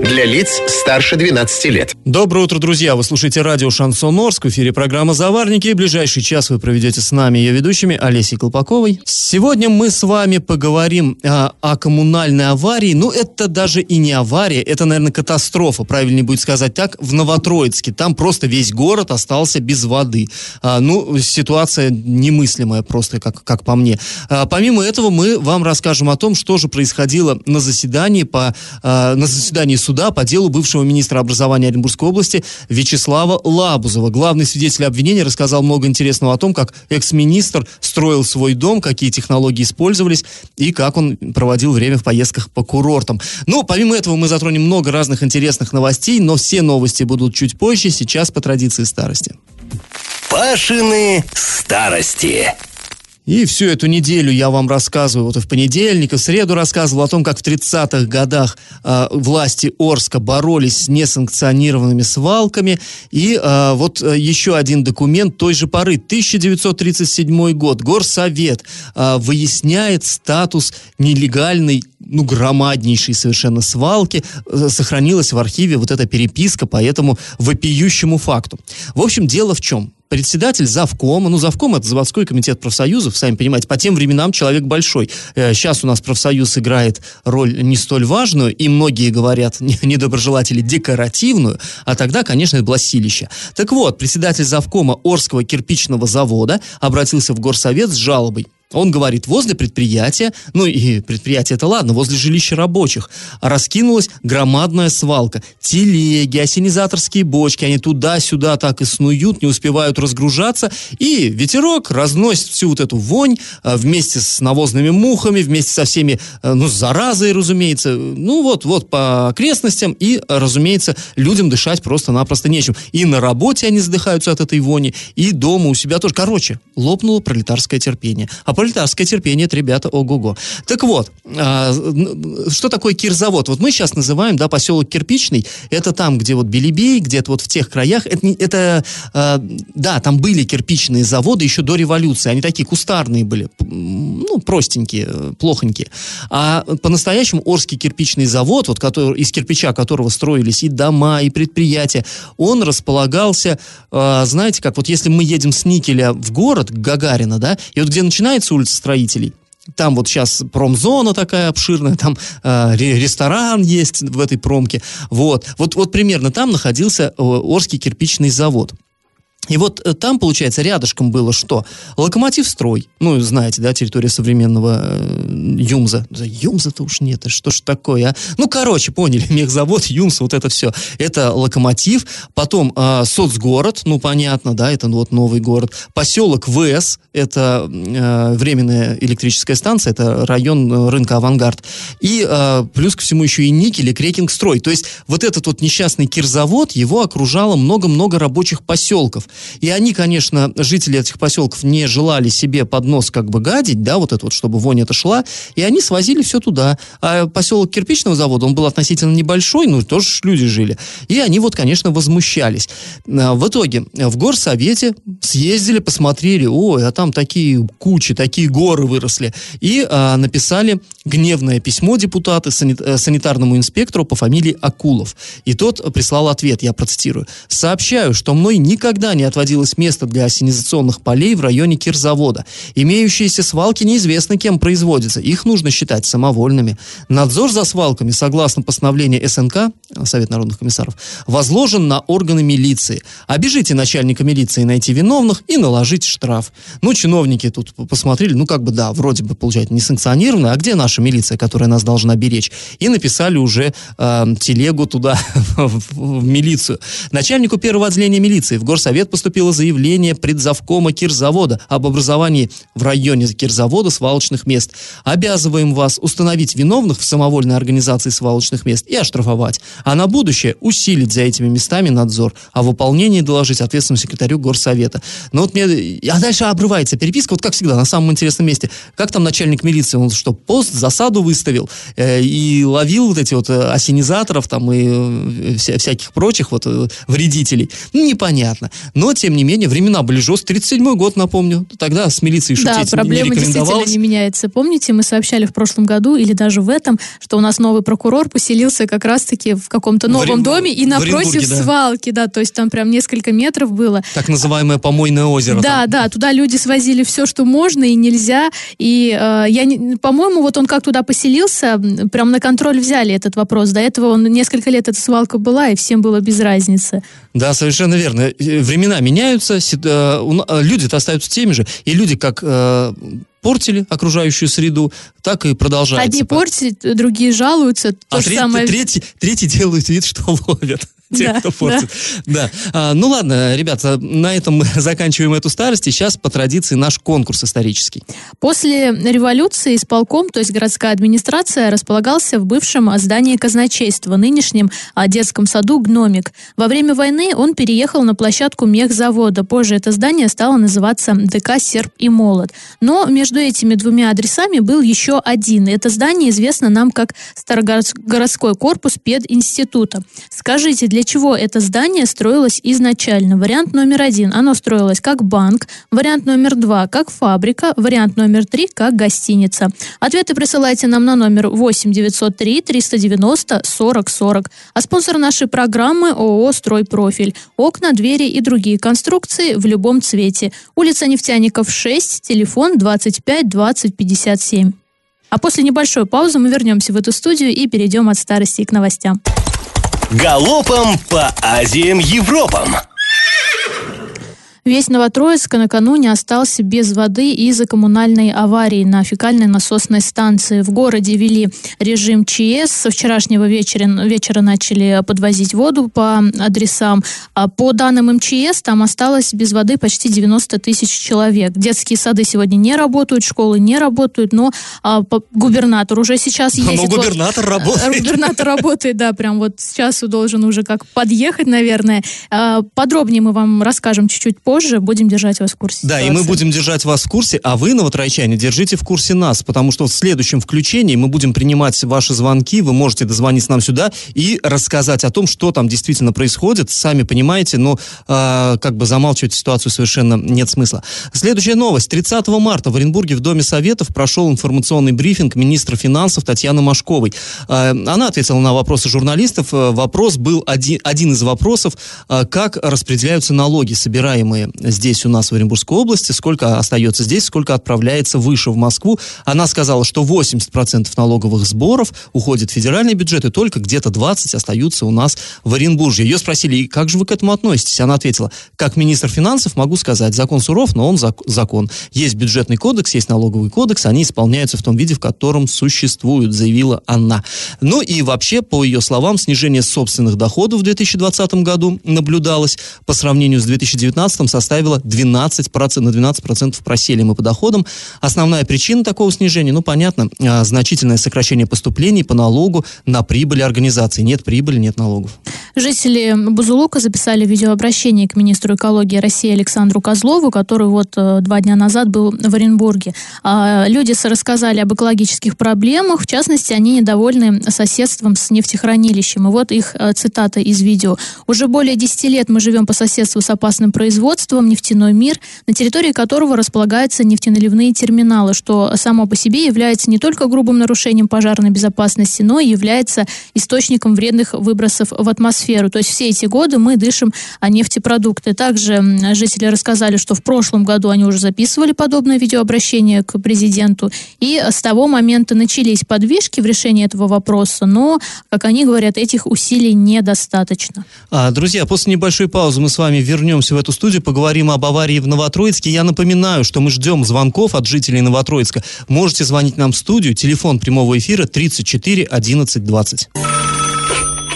Для лиц старше 12 лет. Доброе утро, друзья! Вы слушаете радио «Шансон Орск». В эфире программа «Заварники». Ближайший час вы проведете с нами, ее ведущими, Олесей Колпаковой. Сегодня мы с вами поговорим а, о коммунальной аварии. Ну, это даже и не авария, это, наверное, катастрофа, правильнее будет сказать так, в Новотроицке. Там просто весь город остался без воды. А, ну, ситуация немыслимая просто, как, как по мне. А, помимо этого, мы вам расскажем о том, что же происходило на заседании, по, а, на заседании суда по делу бывшего министра образования Оренбургской области Вячеслава Лабузова. Главный свидетель обвинения рассказал много интересного о том, как экс-министр строил свой дом, какие технологии использовались и как он проводил время в поездках по курортам. Ну, помимо этого, мы затронем много разных интересных новостей, но все новости будут чуть позже, сейчас по традиции старости. Пашины старости. И всю эту неделю я вам рассказываю, вот и в понедельник, и в среду рассказывал о том, как в 30-х годах э, власти Орска боролись с несанкционированными свалками. И э, вот еще один документ той же поры, 1937 год. Горсовет э, выясняет статус нелегальной ну, громаднейшей совершенно свалки, э, сохранилась в архиве вот эта переписка по этому вопиющему факту. В общем, дело в чем? Председатель завкома, ну, завком это заводской комитет профсоюзов, сами понимаете, по тем временам человек большой. Сейчас у нас профсоюз играет роль не столь важную, и многие говорят, недоброжелатели, декоративную, а тогда, конечно, это было силище. Так вот, председатель завкома Орского кирпичного завода обратился в горсовет с жалобой. Он говорит, возле предприятия, ну и предприятие это ладно, возле жилища рабочих, раскинулась громадная свалка. Телеги, осенизаторские бочки, они туда-сюда так и снуют, не успевают разгружаться, и ветерок разносит всю вот эту вонь а, вместе с навозными мухами, вместе со всеми, а, ну, заразой, разумеется, ну вот, вот по окрестностям, и, разумеется, людям дышать просто-напросто нечем. И на работе они задыхаются от этой вони, и дома у себя тоже. Короче, лопнуло пролетарское терпение. А пролетарское терпение, это, ребята, ого-го. Так вот, а, что такое кирзавод? Вот мы сейчас называем, да, поселок Кирпичный, это там, где вот Белебей, где-то вот в тех краях, это, это а, да, там были кирпичные заводы еще до революции, они такие кустарные были, ну, простенькие, плохонькие. А по-настоящему Орский кирпичный завод, вот который, из кирпича которого строились и дома, и предприятия, он располагался, а, знаете, как вот если мы едем с Никеля в город, Гагарина, да, и вот где начинается называется улица строителей. Там вот сейчас промзона такая обширная, там э, ресторан есть в этой промке. Вот. Вот, вот примерно там находился э, Орский кирпичный завод. И вот э, там, получается, рядышком было что? Локомотив строй. Ну, знаете, да, территория современного э, Юмза. Юмза-то уж нет, что ж такое, а? Ну, короче, поняли, мехзавод, Юмс, вот это все. Это локомотив. Потом э, соцгород, ну, понятно, да, это вот новый город. Поселок ВС, это э, временная электрическая станция, это район э, рынка «Авангард». И э, плюс ко всему еще и никель, и крекинг-строй. То есть вот этот вот несчастный кирзавод, его окружало много-много рабочих поселков. И они, конечно, жители этих поселков не желали себе под нос как бы гадить, да, вот это вот, чтобы вонь это шла, и они свозили все туда. А поселок кирпичного завода, он был относительно небольшой, ну, тоже люди жили. И они вот, конечно, возмущались. А, в итоге в горсовете съездили, посмотрели, ой, а там такие кучи, такие горы выросли. И а, написали гневное письмо депутаты э, санитарному инспектору по фамилии Акулов. И тот прислал ответ, я процитирую. «Сообщаю, что мной никогда не отводилось место для осенизационных полей в районе Кирзавода. Имеющиеся свалки неизвестно кем производятся. Их нужно считать самовольными. Надзор за свалками, согласно постановлению СНК, Совет народных комиссаров, возложен на органы милиции. Обижите начальника милиции найти виновных и наложить штраф. Ну, чиновники тут посмотрели, ну, как бы, да, вроде бы, получается, несанкционированно, а где наша милиция, которая нас должна беречь? И написали уже э, телегу туда, в милицию. Начальнику первого отделения милиции в горсовет поступило заявление предзавкома Кирзавода об образовании в районе Кирзавода свалочных мест. Обязываем вас установить виновных в самовольной организации свалочных мест и оштрафовать. А на будущее усилить за этими местами надзор. О выполнении доложить ответственному секретарю горсовета. Но вот мне... А дальше обрывается переписка, вот как всегда, на самом интересном месте. Как там начальник милиции, он что, пост, засаду выставил э, и ловил вот эти вот э, осенизаторов там и э, вся, всяких прочих вот э, вредителей? Ну, непонятно. Но, тем не менее, времена были жесткие. 37-й год, напомню. Тогда с милицией шутить да, проблема не действительно не меняется. Помните, мы сообщали в прошлом году или даже в этом, что у нас новый прокурор поселился как раз-таки в каком-то новом в, доме и напротив да. свалки, да, то есть там прям несколько метров было. Так называемое помойное озеро. Да, там. да, туда люди свозили все, что можно и нельзя. И э, я, по-моему, вот он как туда поселился, прям на контроль взяли этот вопрос. До этого он несколько лет эта свалка была, и всем было без разницы. Да, совершенно верно. Времена меняются, э, э, люди-то остаются теми же, и люди как э, портили окружающую среду, так и продолжается. Одни портят, другие жалуются. А же третий, самое... третий, третий делают вид, что ловят тех, да, кто портит. Да. да. А, ну ладно, ребята, на этом мы заканчиваем эту старость. И сейчас по традиции наш конкурс исторический. После революции исполком, то есть городская администрация, располагался в бывшем здании казначейства, нынешнем детском саду «Гномик». Во время войны он переехал на площадку мехзавода. Позже это здание стало называться ДК «Серп и молот». Но между этими двумя адресами был еще один. Это здание известно нам как Старогородской корпус пединститута. Скажите, для чего это здание строилось изначально. Вариант номер один. Оно строилось как банк. Вариант номер два. Как фабрика. Вариант номер три. Как гостиница. Ответы присылайте нам на номер 8 903 390 40 40. А спонсор нашей программы ООО «Стройпрофиль». Окна, двери и другие конструкции в любом цвете. Улица Нефтяников 6, телефон 25 20 57. А после небольшой паузы мы вернемся в эту студию и перейдем от старости к новостям. Галопом по Азиям Европам! Весь Новотроицк накануне остался без воды из-за коммунальной аварии на фекальной насосной станции. В городе вели режим ЧС. Со вчерашнего вечера, вечера начали подвозить воду по адресам. А по данным МЧС, там осталось без воды почти 90 тысяч человек. Детские сады сегодня не работают, школы не работают, но а, губернатор уже сейчас ездит. Но губернатор вот, работает. Губернатор работает, да, прям вот сейчас должен уже как подъехать, наверное. А, подробнее мы вам расскажем чуть-чуть позже позже будем держать вас в курсе. Да, ситуации. и мы будем держать вас в курсе, а вы, новотрайчане, держите в курсе нас, потому что в следующем включении мы будем принимать ваши звонки, вы можете дозвониться нам сюда и рассказать о том, что там действительно происходит, сами понимаете, но э, как бы замалчивать ситуацию совершенно нет смысла. Следующая новость. 30 марта в Оренбурге в Доме Советов прошел информационный брифинг министра финансов Татьяны Машковой. Э, она ответила на вопросы журналистов. Э, вопрос был один, один из вопросов, э, как распределяются налоги, собираемые здесь у нас в Оренбургской области, сколько остается здесь, сколько отправляется выше в Москву. Она сказала, что 80% налоговых сборов уходит в федеральный бюджет, и только где-то 20 остаются у нас в Оренбурге. Ее спросили, как же вы к этому относитесь? Она ответила, как министр финансов могу сказать, закон суров, но он зак- закон. Есть бюджетный кодекс, есть налоговый кодекс, они исполняются в том виде, в котором существуют, заявила она. Ну и вообще, по ее словам, снижение собственных доходов в 2020 году наблюдалось по сравнению с 2019 составила 12%, на 12% просели мы по доходам. Основная причина такого снижения, ну, понятно, а, значительное сокращение поступлений по налогу на прибыль организации. Нет прибыли, нет налогов. Жители Бузулука записали видеообращение к министру экологии России Александру Козлову, который вот э, два дня назад был в Оренбурге. А, люди рассказали об экологических проблемах, в частности, они недовольны соседством с нефтехранилищем. И вот их э, цитата из видео. «Уже более 10 лет мы живем по соседству с опасным производством, производством «Нефтяной мир», на территории которого располагаются нефтеналивные терминалы, что само по себе является не только грубым нарушением пожарной безопасности, но и является источником вредных выбросов в атмосферу. То есть все эти годы мы дышим нефтепродукты. Также жители рассказали, что в прошлом году они уже записывали подобное видеообращение к президенту, и с того момента начались подвижки в решении этого вопроса, но, как они говорят, этих усилий недостаточно. А, друзья, после небольшой паузы мы с вами вернемся в эту студию, поговорим говорим об аварии в Новотроицке. Я напоминаю, что мы ждем звонков от жителей Новотроицка. Можете звонить нам в студию. Телефон прямого эфира 34 11 20.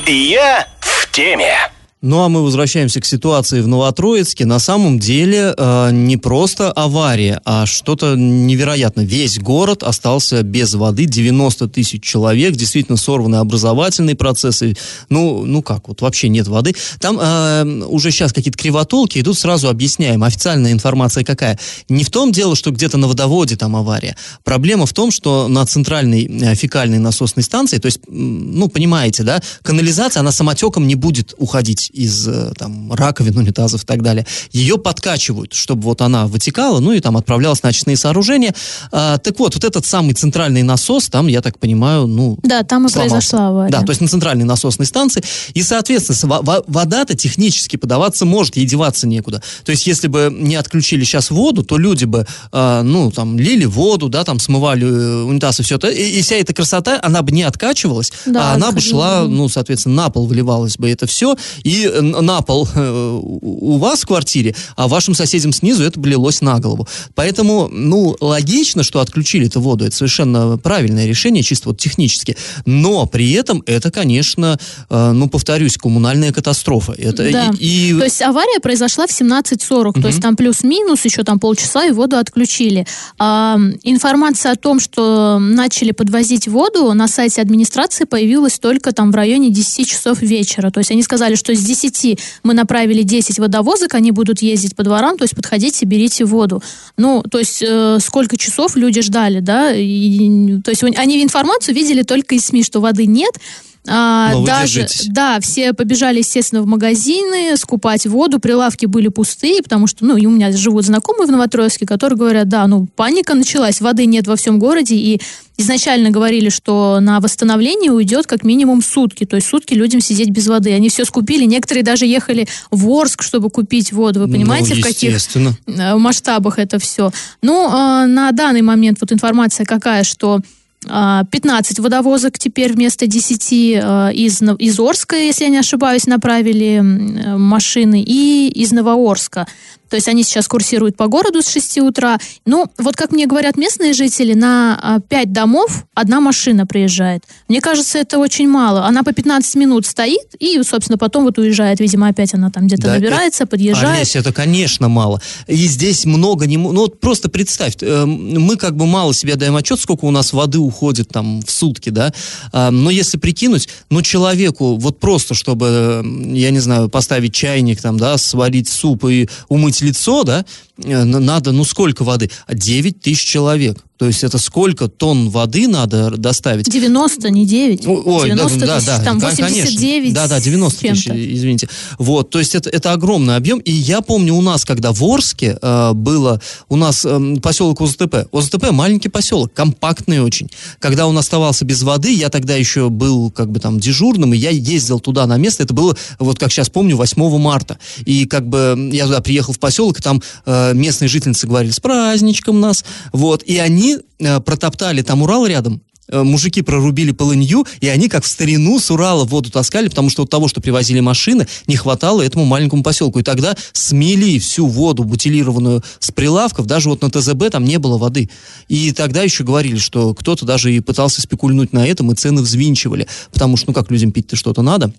Я в теме. Ну а мы возвращаемся к ситуации в Новотроицке. На самом деле э, не просто авария, а что-то невероятно. Весь город остался без воды, 90 тысяч человек, действительно сорваны образовательные процессы. Ну, ну как, вот вообще нет воды. Там э, уже сейчас какие-то кривотолки идут, сразу объясняем. Официальная информация какая? Не в том дело, что где-то на водоводе там авария. Проблема в том, что на центральной э, фекальной насосной станции, то есть, ну, понимаете, да, канализация, она самотеком не будет уходить из э, там, раковин, унитазов и так далее, ее подкачивают, чтобы вот она вытекала, ну и там отправлялась на очистные сооружения. А, так вот, вот этот самый центральный насос, там, я так понимаю, ну... Да, там и сломался. произошла авария. Да, то есть на центральной насосной станции. И, соответственно, вода-то технически подаваться может, ей деваться некуда. То есть, если бы не отключили сейчас воду, то люди бы, э, ну, там, лили воду, да, там, смывали э, унитаз и все это, и, и вся эта красота, она бы не откачивалась, да, а она бы шла, ну, соответственно, на пол выливалось бы это все, и и на пол э, у вас в квартире, а вашим соседям снизу это блилось на голову. Поэтому, ну, логично, что отключили эту воду. Это совершенно правильное решение, чисто вот технически. Но при этом это, конечно, э, ну, повторюсь, коммунальная катастрофа. Это да. и, и... То есть авария произошла в 17.40, угу. то есть там плюс-минус еще там полчаса и воду отключили. А, информация о том, что начали подвозить воду на сайте администрации появилась только там в районе 10 часов вечера. То есть они сказали, что здесь 10 мы направили 10 водовозок, они будут ездить по дворам, то есть подходите, берите воду. Ну, то есть э, сколько часов люди ждали, да? И, то есть они информацию видели только из СМИ, что воды нет, а, даже, да, все побежали, естественно, в магазины скупать воду, прилавки были пустые, потому что, ну, и у меня живут знакомые в Новотроицке, которые говорят, да, ну, паника началась, воды нет во всем городе, и изначально говорили, что на восстановление уйдет как минимум сутки, то есть сутки людям сидеть без воды. Они все скупили, некоторые даже ехали в Орск, чтобы купить воду. Вы ну, понимаете, ну, в каких э, масштабах это все? Ну, э, на данный момент вот информация какая, что 15 а, водовозок теперь вместо 10 э, из, из Орска, если я не ошибаюсь, направили машины, и из Новоорска. То есть они сейчас курсируют по городу с 6 утра. Ну, вот как мне говорят местные жители, на 5 а, домов одна машина приезжает. Мне кажется, это очень мало. Она по 15 минут стоит и, собственно, потом вот уезжает. Видимо, опять она там где-то да, набирается, это, подъезжает. Олесь, это, конечно, мало. И здесь много не... Ну, вот просто представь, э, мы как бы мало себе даем отчет, сколько у нас воды уходит там в сутки, да. А, но если прикинуть, ну, человеку вот просто, чтобы, я не знаю, поставить чайник там, да, сварить суп и умыть лицо, да, надо, ну сколько воды? 9 тысяч человек. То есть это сколько тонн воды надо доставить? 90, не 9. Ой, 90 да, тысяч, да, там 89. Да, да, 90 тысяч, извините. Вот, то есть это, это огромный объем. И я помню у нас, когда в Орске э, было, у нас э, поселок ОЗТП. ОЗТП маленький поселок, компактный очень. Когда он оставался без воды, я тогда еще был как бы там дежурным, и я ездил туда на место. Это было, вот как сейчас помню, 8 марта. И как бы я туда приехал в поселок, и там э, местные жительницы говорили, с праздничком нас. Вот, и они э, протоптали там Урал рядом, э, мужики прорубили полынью, и они как в старину с Урала воду таскали, потому что от того, что привозили машины, не хватало этому маленькому поселку. И тогда смели всю воду бутилированную с прилавков, даже вот на ТЗБ там не было воды. И тогда еще говорили, что кто-то даже и пытался спекульнуть на этом, и цены взвинчивали, потому что, ну как людям пить-то что-то надо.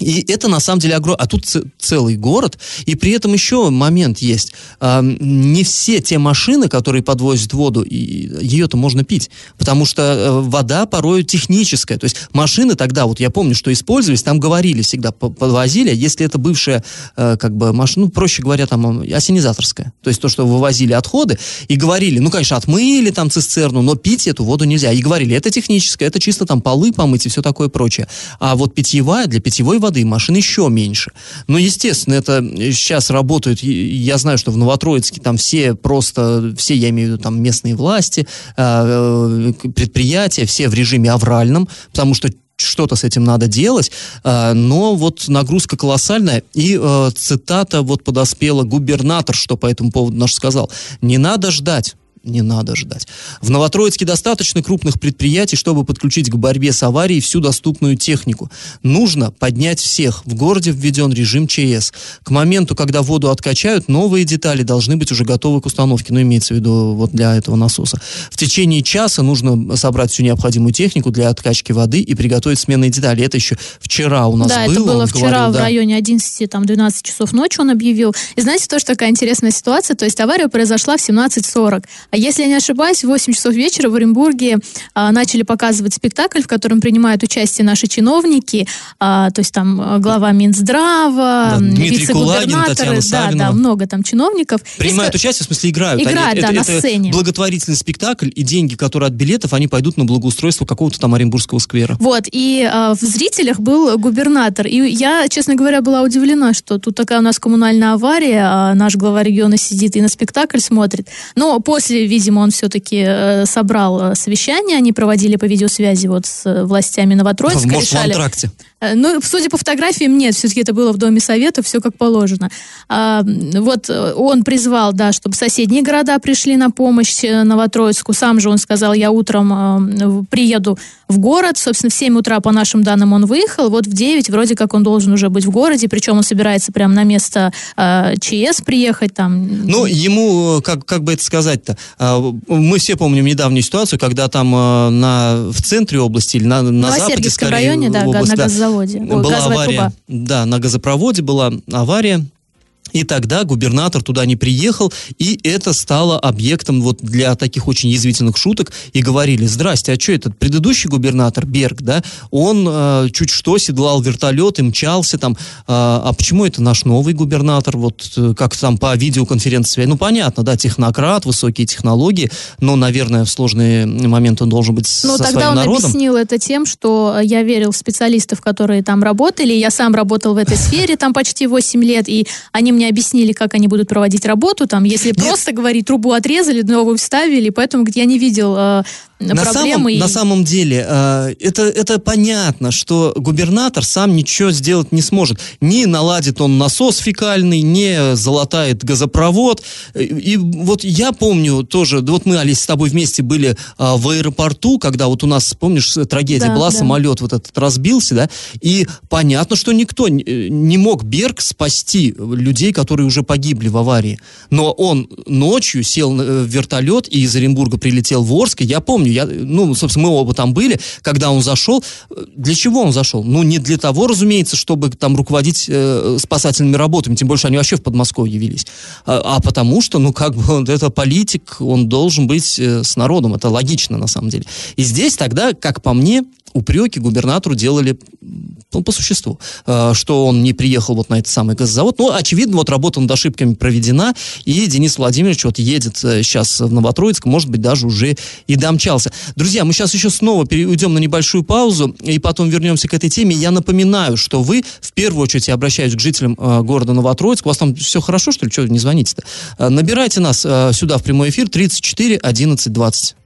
И это на самом деле огромный, а тут целый город, и при этом еще момент есть. А, не все те машины, которые подвозят воду, ее-то можно пить, потому что э, вода порой техническая. То есть машины тогда, вот я помню, что использовались, там говорили всегда, подвозили, если это бывшая, э, как бы, машина, ну, проще говоря, там, осенизаторская, то есть то, что вывозили отходы, и говорили, ну, конечно, отмыли там цистерну, но пить эту воду нельзя. И говорили, это техническое, это чисто там полы помыть и все такое прочее. А вот питьевая, для питьевой воды, машин еще меньше. Но, естественно, это сейчас работают, я знаю, что в Новотроицке там все просто, все, я имею в виду, там местные власти, а, э, предприятия, все в режиме авральном, потому что что-то с этим надо делать, но вот нагрузка колоссальная, и э, цитата вот подоспела губернатор, что по этому поводу наш сказал, не надо ждать, не надо ждать. В Новотроицке достаточно крупных предприятий, чтобы подключить к борьбе с аварией всю доступную технику. Нужно поднять всех. В городе введен режим ЧС. К моменту, когда воду откачают, новые детали должны быть уже готовы к установке. Ну, имеется в виду вот для этого насоса. В течение часа нужно собрать всю необходимую технику для откачки воды и приготовить сменные детали. Это еще вчера у нас да, было. это было вчера говорил, в да. районе 11-12 часов ночи он объявил. И знаете, тоже такая интересная ситуация, то есть авария произошла в 17.40. А если я не ошибаюсь, в 8 часов вечера в Оренбурге а, начали показывать спектакль, в котором принимают участие наши чиновники, а, то есть там а, глава Минздрава, Да, вице-губернаторы, да, да, много там чиновников. И Принимают ска- участие, в смысле играют. Играют, да, это, на это сцене. благотворительный спектакль, и деньги, которые от билетов, они пойдут на благоустройство какого-то там Оренбургского сквера. Вот, и а, в зрителях был губернатор. И я, честно говоря, была удивлена, что тут такая у нас коммунальная авария, а наш глава региона сидит и на спектакль смотрит. Но после, видимо, он все-таки э, собрал э, совещание, они проводили по видеосвязи вот с э, властями Новотроицка, Может, в решали... антракте. Э, Ну, судя по фотографиям, нет, все-таки это было в Доме Совета, все как положено. А, вот э, он призвал, да, чтобы соседние города пришли на помощь э, Новотроицку. Сам же он сказал, я утром э, приеду в город. Собственно, в 7 утра, по нашим данным, он выехал. Вот в 9 вроде как он должен уже быть в городе, причем он собирается прямо на место э, ЧС приехать там. Ну, ему, как, как бы это сказать-то, а, мы все помним недавнюю ситуацию, когда там на, в центре области или на, на западе, Новосергиевском скорее, районе, да, область, на да, газозаводе. Ой, была газовая авария. труба. Да, на газопроводе была авария. И тогда губернатор туда не приехал, и это стало объектом вот для таких очень язвительных шуток. И говорили, здрасте, а что этот предыдущий губернатор, Берг, да, он э, чуть что седлал вертолет и мчался там. А, а почему это наш новый губернатор, вот э, как там по видеоконференции? Ну, понятно, да, технократ, высокие технологии, но, наверное, в сложный момент он должен быть Ну, со тогда он народом. объяснил это тем, что я верил в специалистов, которые там работали. Я сам работал в этой сфере там почти 8 лет, и они мне объяснили, как они будут проводить работу. Там, если просто говорить, трубу отрезали, новую вставили, поэтому говорит, я не видел э, На самом, проблемы. и- на самом деле, э, это, это понятно, что губернатор сам ничего сделать не сможет. Не наладит он насос фекальный, не залатает газопровод. Э, И вот я помню тоже, вот мы, Олесь, с тобой вместе были а, в аэропорту, когда вот у нас, помнишь, трагедия Да, была, да. самолет вот этот разбился, да, и понятно, что никто не- э, не мог Берг спасти людей, которые уже погибли в аварии. Но он ночью сел э, в вертолет и из Оренбурга прилетел в Орск. И я помню, я, ну, собственно, мы оба там были, когда он зашел. Для чего он зашел? Ну, не для того, разумеется, чтобы там руководить э, спасательными работами, тем больше они вообще в Подмосковье явились, а, а потому что, ну, как бы, он, это политик, он должен быть э, с народом, это логично, на самом деле. И здесь тогда, как по мне, упреки губернатору делали ну, по существу, э, что он не приехал вот на этот самый газозавод. Ну, очевидно, вот работа над ошибками проведена, и Денис Владимирович вот едет э, сейчас в Новотроицк, может быть, даже уже и домчался. Друзья, мы сейчас еще снова перейдем на небольшую паузу, и потом вернемся к этой теме. Я напоминаю, что вы, в первую очередь, я обращаюсь к жителям э, города Новотроицк, у вас там все хорошо, что ли? Что не звоните-то? Набирайте нас сюда в прямой эфир 34 11 20.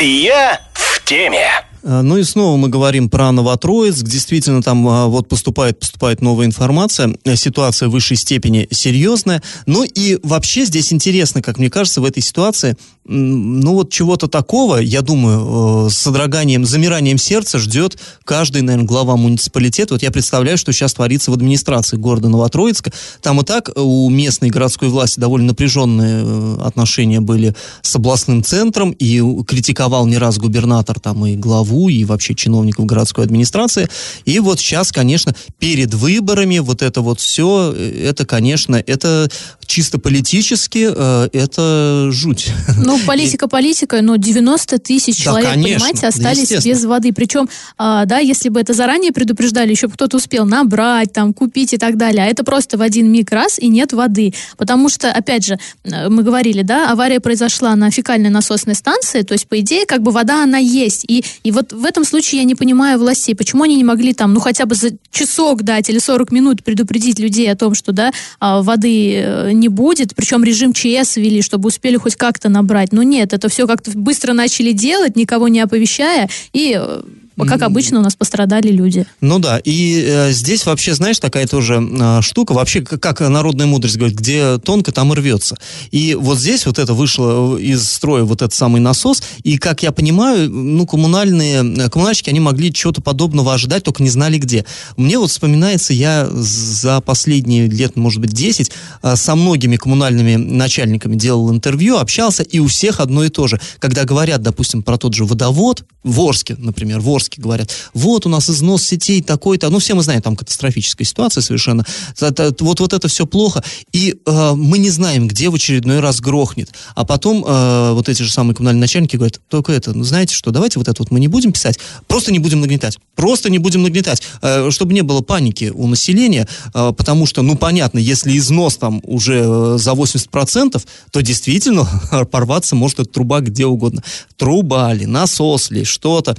Я в теме. А, Ну и снова мы говорим про Новотроицк. Действительно, там а, вот поступает, поступает новая информация. Э, Ситуация в высшей степени серьезная. Ну и вообще здесь интересно, как мне кажется, в этой ситуации, ну вот чего-то такого, я думаю, э, с содроганием, замиранием сердца ждет каждый, наверное, глава муниципалитета. Вот я представляю, что сейчас творится в администрации города Новотроицка. Там и так у местной городской власти довольно напряженные э, отношения были с областным центром, и критиковал не раз губернатор там и главу, и вообще чиновников городской администрации. И вот сейчас, конечно, перед выборами вот это вот все, это, конечно, это чисто политически, э, это жуть. Ну, политика политика, но 90 тысяч Да, человек, конечно, понимаете, остались без воды. Причем, а, да, если бы это заранее предупреждали, еще бы кто-то успел набрать, там, купить и так далее. А это просто в один миг раз и нет воды. Потому что, опять же, э, мы говорили, да, авария произошла на фекальной насосной станции, то есть, по идее, как бы вода, она есть. И, и вот в этом случае я не понимаю властей, почему они не могли там, ну, хотя бы за часок дать или 40 минут предупредить людей о том, что, да, а, воды э, не будет, причем режим ЧС ввели, чтобы успели хоть как-то набрать. Но нет, это все как-то быстро начали делать, никого не оповещая, и э, как обычно у нас пострадали люди. Ну да, и э, здесь вообще, знаешь, такая тоже э, штука, вообще, как, народная мудрость говорит, где тонко, там и рвется. И вот здесь вот это вышло из строя, вот этот самый насос, и, как я понимаю, ну, коммунальные, э, коммунальщики, они могли чего-то подобного ожидать, только не знали где. Мне вот вспоминается, я за последние лет, может быть, 10 э, со многими коммунальными начальниками делал интервью, общался, и у всех одно и то же. Когда говорят, допустим, про тот же водовод, в Орске, например, в Орске говорят, вот у нас износ сетей такой-то, ну, все мы знаем, там катастрофическая ситуация совершенно, вот, вот это все плохо, и э, мы не знаем, где в очередной раз грохнет, а потом э, вот эти же самые коммунальные начальники говорят, только это, ну, знаете что, давайте вот это вот мы не будем писать, просто не будем нагнетать, просто не будем нагнетать, э, чтобы не было паники у населения, э, потому что, ну, понятно, если износ там уже э, за 80%, то действительно порваться может эта труба где угодно. Труба ли, насос ли, что-то.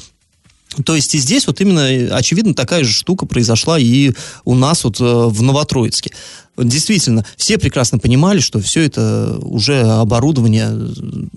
То есть и здесь вот именно, очевидно, такая же штука произошла и у нас вот э, в Новотроицке действительно, все прекрасно понимали, что все это уже оборудование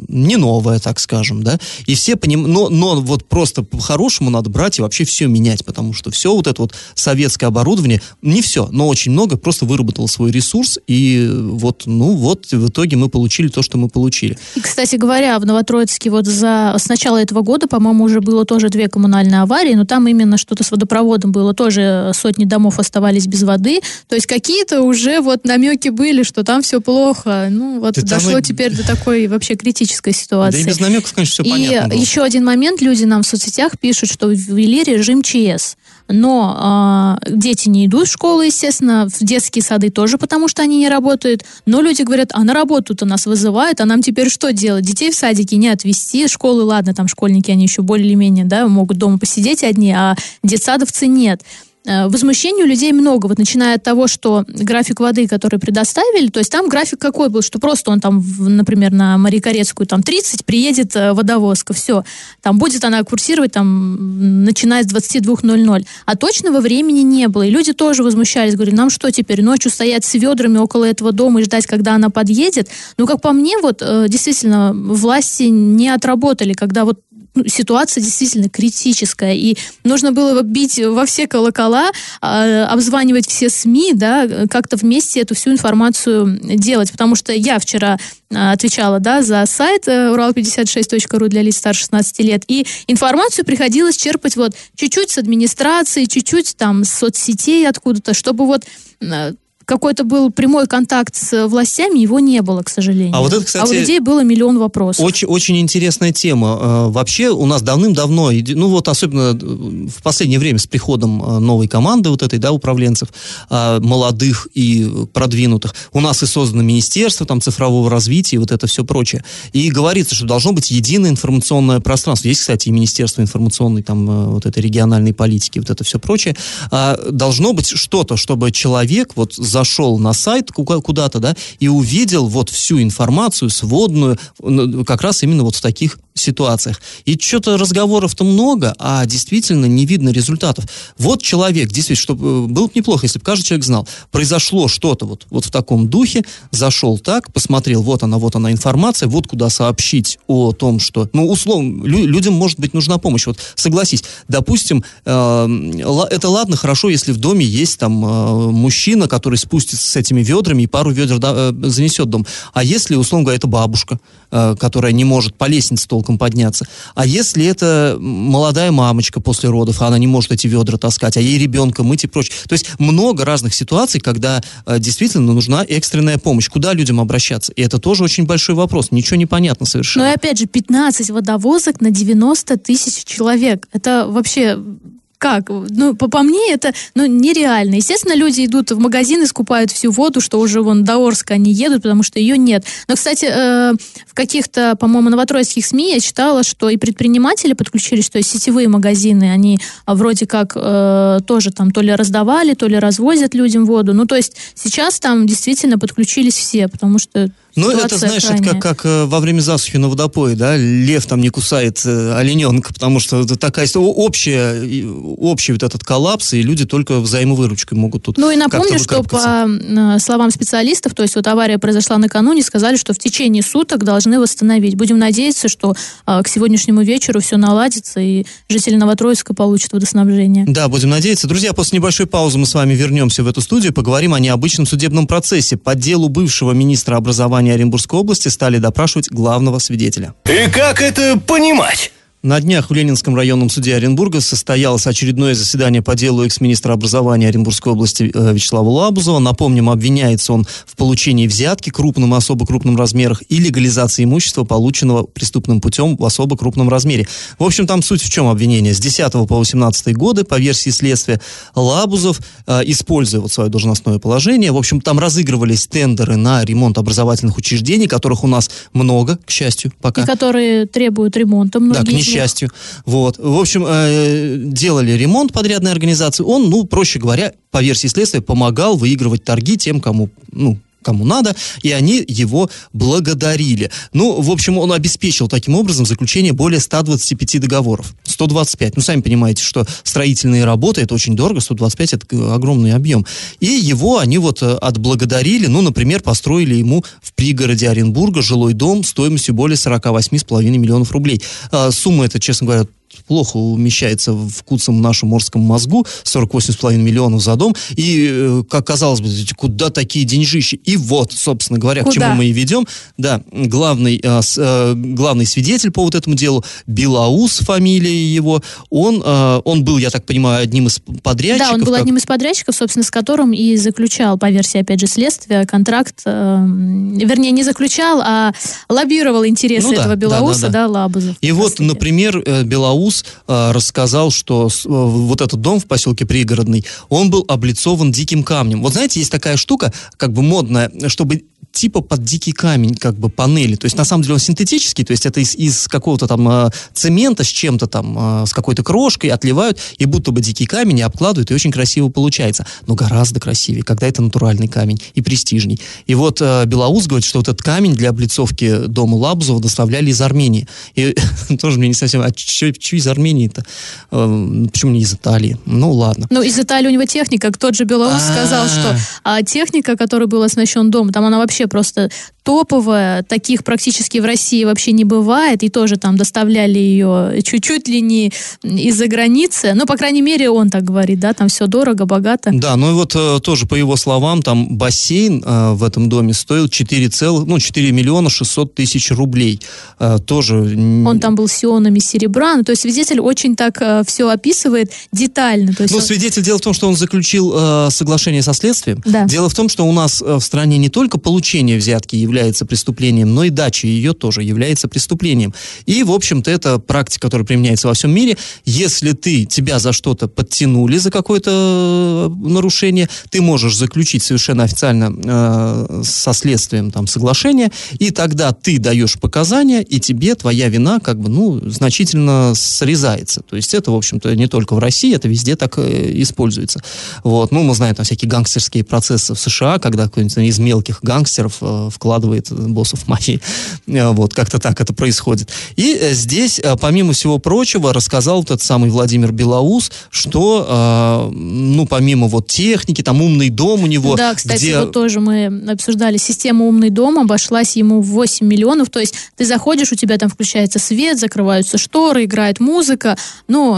не новое, так скажем, да, и все понимали, но, но вот просто по-хорошему надо брать и вообще все менять, потому что все вот это вот советское оборудование, не все, но очень много просто выработало свой ресурс, и вот, ну вот, в итоге мы получили то, что мы получили. И, кстати говоря, в Новотроицке вот за, с начала этого года, по-моему, уже было тоже две коммунальные аварии, но там именно что-то с водопроводом было, тоже сотни домов оставались без воды, то есть какие-то уже уже вот намеки были, что там все плохо. Ну, вот Ты дошло там... теперь до такой вообще критической ситуации. Да и без намеков, конечно, все и понятно. И еще один момент. Люди нам в соцсетях пишут, что ввели режим ЧС. Но э, дети не идут в школу, естественно, в детские сады тоже, потому что они не работают. Но люди говорят, а на работу-то нас вызывают, а нам теперь что делать? Детей в садике не отвезти, школы, ладно, там школьники, они еще более-менее, да, могут дома посидеть одни, а детсадовцы нет. Э, возмущений у людей много, вот начиная от того, что график воды, который предоставили, то есть там график какой был, что просто он там, например, на Марикорецкую там 30, приедет э, водовозка, все, там будет она курсировать там, начиная с 22.00, а точного времени не было, и люди тоже возмущались, говорили, нам что теперь, ночью стоять с ведрами около этого дома и ждать, когда она подъедет, ну, как по мне, вот, э, действительно, власти не отработали, когда вот ну, ситуация действительно критическая, и нужно было бить во все колокола, э, обзванивать все СМИ, да, как-то вместе эту всю информацию делать, потому что я вчера а, отвечала, да, за сайт э, урал56.ру для лиц старше 16 лет, и информацию приходилось черпать вот чуть-чуть с администрации, чуть-чуть там с соцсетей откуда-то, чтобы вот какой-то был прямой контакт с властями, его не было, к сожалению. А вот это, кстати, а у людей было миллион вопросов. Очень, очень интересная тема. Э, вообще у нас давным-давно, ну вот особенно э, в последнее время с приходом э, новой команды вот этой, да, управленцев, молодых и продвинутых, у нас и создано министерство там цифрового развития и вот это все прочее. И говорится, что должно быть единое информационное пространство. Есть, кстати, и Министерство информационной там вот этой региональной политики, вот это все прочее. А должно быть что-то, чтобы человек вот за зашел на сайт куда-то, да, и увидел вот всю информацию сводную, как раз именно вот в таких ситуациях. И что-то разговоров-то много, а действительно не видно результатов. Вот человек, действительно, чтобы э, было бы неплохо, если бы каждый человек знал, произошло что-то вот, вот в таком духе, зашел так, посмотрел, вот она, вот она информация, вот куда сообщить о том, что, ну, условно, лю- людям, может быть, нужна помощь. Вот согласись, допустим, э, это ладно, хорошо, если в доме есть там э, мужчина, который спустится с этими ведрами и пару ведер э, занесет дом. А если, условно говоря, это бабушка, э, которая не может по лестнице толком толком подняться. А если это молодая мамочка после родов, она не может эти ведра таскать, а ей ребенка мыть и прочее. То есть много разных ситуаций, когда э, действительно нужна экстренная помощь. Куда людям обращаться? И это тоже очень большой вопрос. Ничего не понятно совершенно. Ну и опять же, 15 водовозок на 90 тысяч человек. Это вообще как? Ну, по, по мне, это ну, нереально. Естественно, люди идут в магазин и скупают всю воду, что уже вон до Орска они едут, потому что ее нет. Но, кстати, э, в каких-то, по-моему, новотроицких СМИ я читала, что и предприниматели подключились, то есть сетевые магазины, они а, вроде как э, тоже там то ли раздавали, то ли развозят людям воду. Ну, то есть сейчас там действительно подключились все, потому что Ну, это, знаешь, это как, как э, во время засухи на водопое, да, лев там не кусает э, олененка, потому что это такая общая, общий вот этот коллапс, и люди только взаимовыручкой могут тут Ну и напомню, что по э, словам специалистов, то есть вот авария произошла накануне, сказали, что в течение суток должны восстановить. Будем надеяться, что э, к сегодняшнему вечеру все наладится, и жители Новотроицка получат водоснабжение. Да, будем надеяться. Друзья, после небольшой паузы мы с вами вернемся в эту студию, поговорим о необычном судебном процессе по делу бывшего министра образования образования Оренбургской области стали допрашивать главного свидетеля. И как это понимать? На днях в Ленинском районном суде Оренбурга состоялось очередное заседание по делу экс-министра образования Оренбургской области э, Вячеслава Лабузова. Напомним, обвиняется он в получении взятки крупным и особо крупным размерах и легализации имущества, полученного преступным путем в особо крупном размере. В общем, там суть в чем обвинение. С 10 по 18 годы, по версии следствия, Лабузов, э, используя вот свое должностное положение, в общем, там разыгрывались тендеры на ремонт образовательных учреждений, которых у нас много, к счастью, пока. И которые требуют ремонта. Многие да, счастью. Вот. В общем, э, делали ремонт подрядной организации. Он, ну, проще говоря, по версии следствия, помогал выигрывать торги тем, кому, ну, кому надо, и они его благодарили. Ну, в общем, он обеспечил таким образом заключение более 125 договоров. 125. Ну, сами понимаете, что строительные работы, это очень дорого, 125 это огромный объем. И его они вот э, отблагодарили, ну, например, построили ему в пригороде Оренбурга жилой дом стоимостью более 48,5 миллионов рублей. А, сумма эта, честно говоря, плохо умещается в куцом нашем морском мозгу, 48,5 миллионов за дом, и, э, как казалось бы, куда такие деньжищи? И вот, собственно говоря, куда? к чему мы и ведем. Да, главный, э, э, главный свидетель по вот этому делу, Белаус, фамилия его, он, э, он был, я так понимаю, одним из подрядчиков. Да, он был как... одним из подрядчиков, собственно, с которым и заключал, по версии, опять же, следствия, контракт, э, вернее, не заключал, а лоббировал интересы ну, да, этого Белауса, да, да, да. да Лабузов. И вот, например, Белаус Белаус э, рассказал, что э, вот этот дом в поселке Пригородный, он был облицован диким камнем. Вот знаете, есть такая штука, как бы модная, чтобы типа под дикий камень, как бы панели. То есть на самом деле он синтетический, то есть это из, из какого-то там э, цемента с чем-то там, э, с какой-то крошкой отливают, и будто бы дикий камень и обкладывают, и очень красиво получается. Но гораздо красивее, когда это натуральный камень и престижней. И вот э, Белоус говорит, что вот этот камень для облицовки дома Лабузова доставляли из Армении. И тоже мне не совсем, а из Армении-то? Э, почему не из Италии? Ну ладно. Ну из Италии у него техника, тот же Белоус сказал, что а, техника, которой был оснащен дом, там она вообще просто топовая, таких практически в России вообще не бывает, и тоже там доставляли ее чуть-чуть ли не из-за границы, ну, по крайней мере, он так говорит, да, там все дорого, богато. Да, ну и вот э, тоже по его словам, там бассейн э, в этом доме стоил 4, цел, ну, 4 миллиона 600 тысяч рублей. Э, тоже... Он там был с ионами серебра, ну, то есть свидетель очень так э, все описывает детально. То есть ну, он... свидетель, дело в том, что он заключил э, соглашение со следствием. Да. Дело в том, что у нас э, в стране не только получение взятки является преступлением, но и дача ее тоже является преступлением. И, в общем-то, это практика, которая применяется во всем мире. Если ты, тебя за что-то подтянули, за какое-то э, нарушение, ты можешь заключить совершенно официально э, со следствием там, соглашение, и тогда ты даешь показания, и тебе твоя вина как бы, ну, значительно срезается. То есть это, в общем-то, не только в России, это везде так э, используется. Вот. Ну, мы знаем там всякие гангстерские процессы в США, когда какой-нибудь из мелких гангстеров э, вкладывает боссов мафии. Э, вот, как-то так это происходит. И э, здесь, э, помимо всего прочего, рассказал тот самый Владимир Белоус, что, ну, помимо вот техники, там умный дом у него. Да, кстати, где... вот тоже мы обсуждали, система умный дом обошлась ему в 8 миллионов, то есть ты заходишь, у тебя там включается свет, закрываются шторы, играет музыка, ну,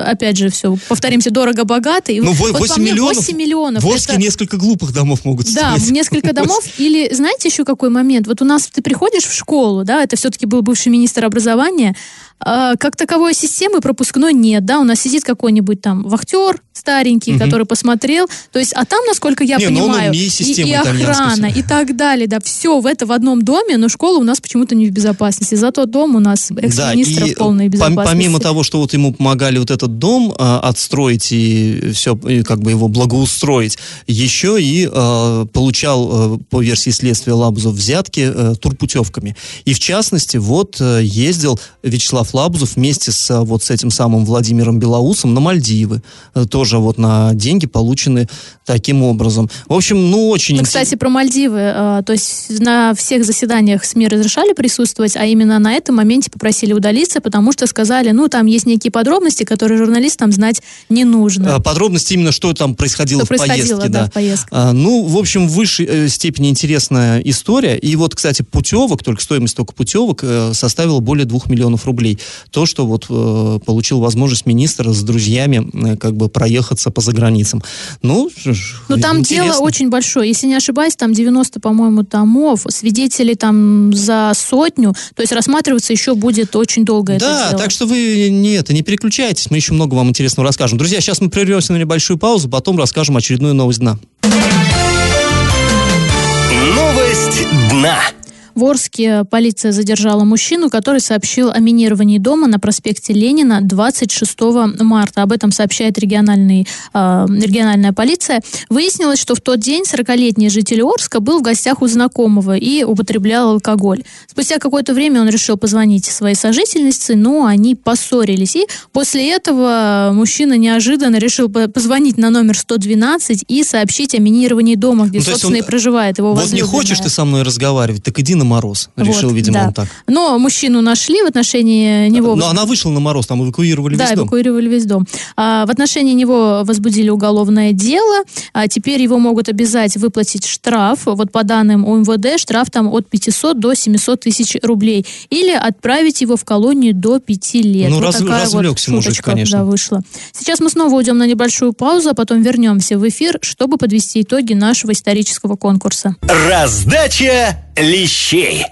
опять же, все, повторимся, дорого-богато. Ну, 8, вот 8 миллионов? 8 миллионов. В Орске это... несколько глупых домов могут стоять. Да, несколько домов, или знаете еще какой момент? Вот у нас ты приходишь в школу, да, это все-таки был бывший министр образования, а, как таковой системы пропускной нет, да, у нас сидит какой-нибудь там вахтер старенький, угу. который посмотрел, то есть, а там, насколько я не, ну, понимаю, и, и охрана, и так далее, да, все в это в одном доме, но школа у нас почему-то не в безопасности, зато дом у нас экс-министра да, полной безопасности. Помимо того, что вот ему помогали вот этот дом э, отстроить и все, и как бы его благоустроить, еще и э, получал, э, по версии следствия Лабузов взятки э, турпутевками. И в частности, вот э, ездил Вячеслав Лабузов вместе с вот с этим самым Владимиром Белоусом на Мальдивы. Тоже вот на деньги, полученные таким образом. В общем, ну, очень... Ну, кстати, про Мальдивы. То есть на всех заседаниях СМИ разрешали присутствовать, а именно на этом моменте попросили удалиться, потому что сказали, ну, там есть некие подробности, которые журналистам знать не нужно. Подробности именно, что там происходило что в происходило, поездке. Да, да. В поездке. А, ну, в общем, в высшей э, степени интересная история. И вот, кстати, путевок, только стоимость только путевок э, составила более двух миллионов рублей. То, что вот э, получил возможность министр с друзьями как бы проехаться по заграницам. Ну, ну там интересно. дело очень большое. Если не ошибаюсь, там 90, по-моему, томов, свидетелей там за сотню. То есть рассматриваться еще будет очень долго да, это дело. так что вы не, это, не переключайтесь, мы еще много вам интересного расскажем. Друзья, сейчас мы прервемся на небольшую паузу, потом расскажем очередную новость дна. Новость дна. В Орске полиция задержала мужчину, который сообщил о минировании дома на проспекте Ленина 26 марта. Об этом сообщает региональный, э, региональная полиция. Выяснилось, что в тот день 40-летний житель Орска был в гостях у знакомого и употреблял алкоголь. Спустя какое-то время он решил позвонить своей сожительнице, но они поссорились. И после этого мужчина неожиданно решил позвонить на номер 112 и сообщить о минировании дома, где, ну, собственно, он, и проживает его Вот не хочешь ты со мной разговаривать, так иди на мороз. Решил, вот, видимо, да. он так. Но мужчину нашли в отношении него... Но она вышла на мороз, там эвакуировали да, весь дом. Да, эвакуировали весь дом. А, в отношении него возбудили уголовное дело. А теперь его могут обязать выплатить штраф. Вот по данным УМВД, штраф там от 500 до 700 тысяч рублей. Или отправить его в колонию до 5 лет. Ну, вот раз, такая развлекся вот мужик, конечно. Да, вышла. Сейчас мы снова уйдем на небольшую паузу, а потом вернемся в эфир, чтобы подвести итоги нашего исторического конкурса. Раздача лещей.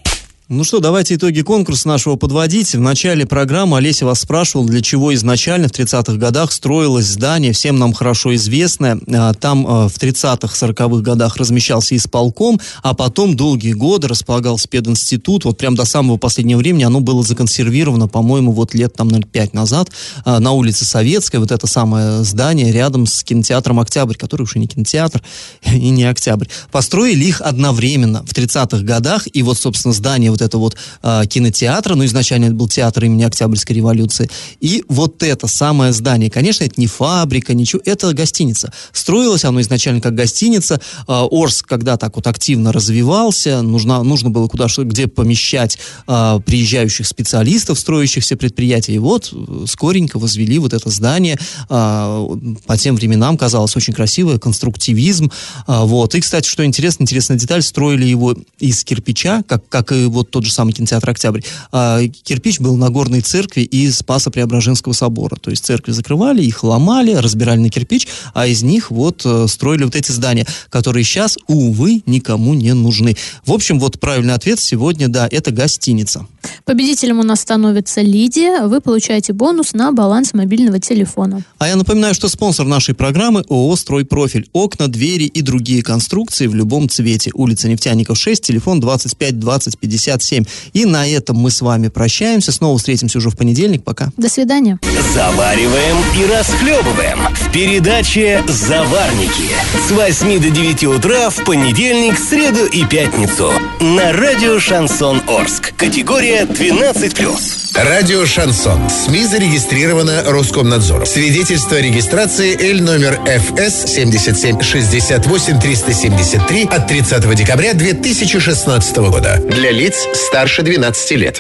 Ну что, давайте итоги конкурса нашего подводить. В начале программы Олеся вас спрашивал, для чего изначально в 30-х годах строилось здание, всем нам хорошо известное. А, там а, в 30-х, 40-х годах размещался исполком, а потом долгие годы располагался пединститут. Вот прям до самого последнего времени оно было законсервировано, по-моему, вот лет там 0,5 назад а, на улице Советской. Вот это самое здание рядом с кинотеатром «Октябрь», который уже не кинотеатр и не «Октябрь». Построили их одновременно в 30-х годах, и вот, собственно, здание вот это вот э, кинотеатра, ну, изначально это был театр имени Октябрьской революции, и вот это самое здание, конечно, это не фабрика, ничего, это гостиница. Строилось оно изначально как гостиница, э, Орск, когда так вот активно развивался, нужно, нужно было куда что где помещать э, приезжающих специалистов, строящихся предприятий, и вот э, скоренько возвели вот это здание, э, по тем временам казалось очень красивое, конструктивизм, э, вот, и, кстати, что интересно, интересная деталь, строили его из кирпича, как, как и вот тот же самый кинотеатр «Октябрь», а кирпич был на горной церкви и Спасо-Преображенского собора. То есть церкви закрывали, их ломали, разбирали на кирпич, а из них вот э, строили вот эти здания, которые сейчас, увы, никому не нужны. В общем, вот правильный ответ сегодня, да, это гостиница. Победителем у нас становится Лидия. Вы получаете бонус на баланс мобильного телефона. А я напоминаю, что спонсор нашей программы ООО «Стройпрофиль». Окна, двери и другие конструкции в любом цвете. Улица Нефтяников 6, телефон 25 20 57. И на этом мы с вами прощаемся. Снова встретимся уже в понедельник. Пока. До свидания. Завариваем и расхлебываем в передаче «Заварники» с 8 до 9 утра в понедельник, среду и пятницу на радио «Шансон Орск». Категория 12+. Радио «Шансон». СМИ зарегистрировано Роскомнадзором. Свидетельство о регистрации Л номер ФС 77 68 373 от 30 декабря 2016 года. Для лиц старше 12 лет.